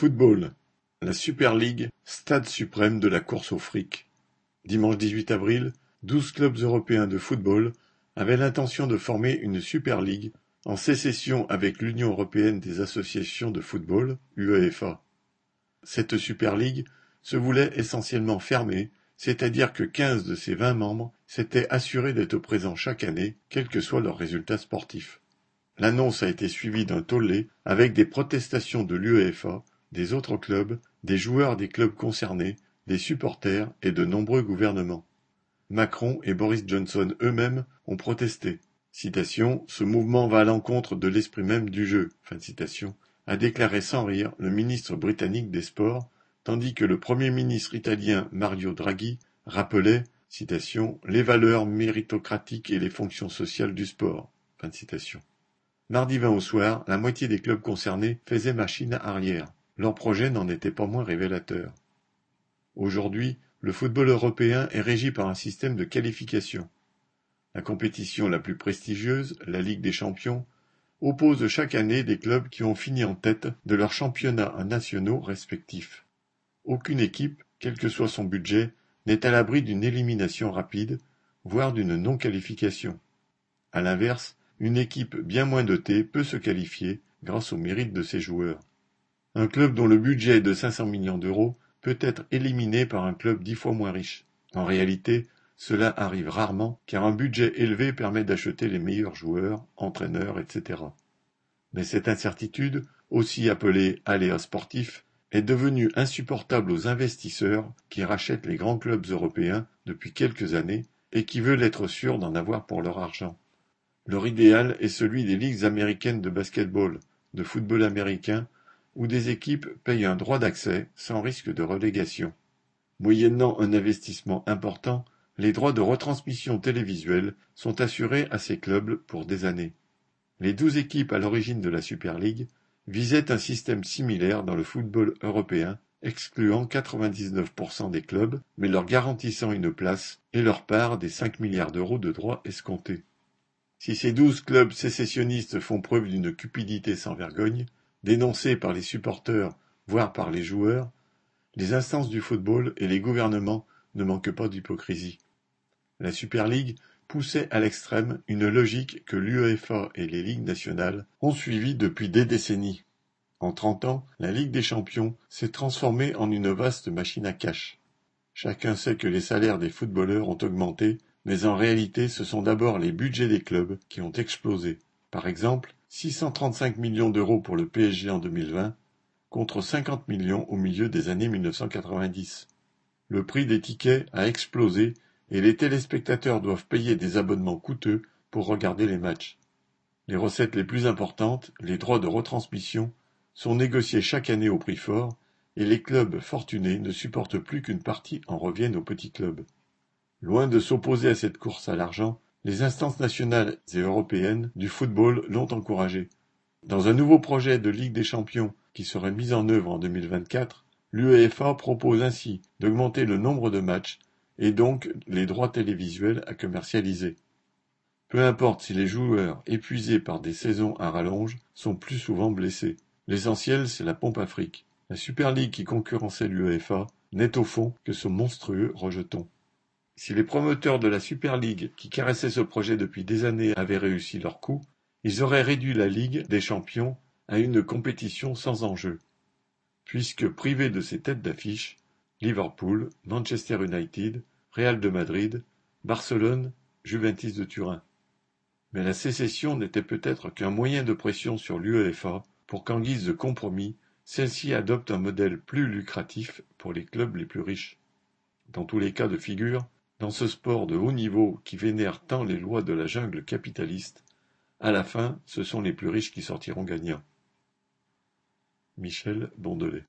Football: La Super League, stade suprême de la course au fric. Dimanche 18 avril, douze clubs européens de football avaient l'intention de former une Super League en sécession avec l'Union européenne des associations de football, UEFA. Cette Super League se voulait essentiellement fermée, c'est-à-dire que quinze de ses vingt membres s'étaient assurés d'être présents chaque année, quels que soient leurs résultats sportifs. L'annonce a été suivie d'un tollé avec des protestations de l'UEFA des autres clubs, des joueurs des clubs concernés, des supporters et de nombreux gouvernements. Macron et Boris Johnson eux-mêmes ont protesté. Citation, Ce mouvement va à l'encontre de l'esprit même du jeu, fin de citation, a déclaré sans rire le ministre britannique des Sports, tandis que le Premier ministre italien Mario Draghi rappelait citation, les valeurs méritocratiques et les fonctions sociales du sport. Mardi 20 au soir, la moitié des clubs concernés faisaient machine arrière. Leur projet n'en était pas moins révélateur. Aujourd'hui, le football européen est régi par un système de qualification. La compétition la plus prestigieuse, la Ligue des champions, oppose chaque année des clubs qui ont fini en tête de leurs championnats nationaux respectifs. Aucune équipe, quel que soit son budget, n'est à l'abri d'une élimination rapide, voire d'une non-qualification. À l'inverse, une équipe bien moins dotée peut se qualifier grâce au mérite de ses joueurs. Un club dont le budget est de 500 millions d'euros peut être éliminé par un club dix fois moins riche. En réalité, cela arrive rarement car un budget élevé permet d'acheter les meilleurs joueurs, entraîneurs, etc. Mais cette incertitude, aussi appelée aléa sportif, est devenue insupportable aux investisseurs qui rachètent les grands clubs européens depuis quelques années et qui veulent être sûrs d'en avoir pour leur argent. Leur idéal est celui des ligues américaines de basket-ball, de football américain où des équipes payent un droit d'accès sans risque de relégation. Moyennant un investissement important, les droits de retransmission télévisuelle sont assurés à ces clubs pour des années. Les douze équipes à l'origine de la Super League visaient un système similaire dans le football européen, excluant 99% des clubs, mais leur garantissant une place et leur part des 5 milliards d'euros de droits escomptés. Si ces douze clubs sécessionnistes font preuve d'une cupidité sans vergogne, Dénoncés par les supporters, voire par les joueurs, les instances du football et les gouvernements ne manquent pas d'hypocrisie. La Super League poussait à l'extrême une logique que l'UEFA et les ligues nationales ont suivie depuis des décennies. En trente ans, la Ligue des champions s'est transformée en une vaste machine à cash. Chacun sait que les salaires des footballeurs ont augmenté, mais en réalité ce sont d'abord les budgets des clubs qui ont explosé. Par exemple, 635 millions d'euros pour le PSG en 2020, contre 50 millions au milieu des années 1990. Le prix des tickets a explosé et les téléspectateurs doivent payer des abonnements coûteux pour regarder les matchs. Les recettes les plus importantes, les droits de retransmission, sont négociés chaque année au prix fort et les clubs fortunés ne supportent plus qu'une partie en revienne aux petits clubs. Loin de s'opposer à cette course à l'argent, les instances nationales et européennes du football l'ont encouragé. Dans un nouveau projet de Ligue des champions qui serait mis en œuvre en 2024, l'UEFA propose ainsi d'augmenter le nombre de matchs et donc les droits télévisuels à commercialiser. Peu importe si les joueurs, épuisés par des saisons à rallonge, sont plus souvent blessés. L'essentiel, c'est la pompe afrique. La Super League qui concurrençait l'UEFA n'est au fond que ce monstrueux rejeton. Si les promoteurs de la Super League, qui caressaient ce projet depuis des années, avaient réussi leur coup, ils auraient réduit la Ligue des champions à une compétition sans enjeu. Puisque privés de ses têtes d'affiche, Liverpool, Manchester United, Real de Madrid, Barcelone, Juventus de Turin. Mais la sécession n'était peut-être qu'un moyen de pression sur l'UEFA pour qu'en guise de compromis, celle-ci adopte un modèle plus lucratif pour les clubs les plus riches. Dans tous les cas de figure, dans ce sport de haut niveau qui vénère tant les lois de la jungle capitaliste, à la fin, ce sont les plus riches qui sortiront gagnants. Michel Bondelet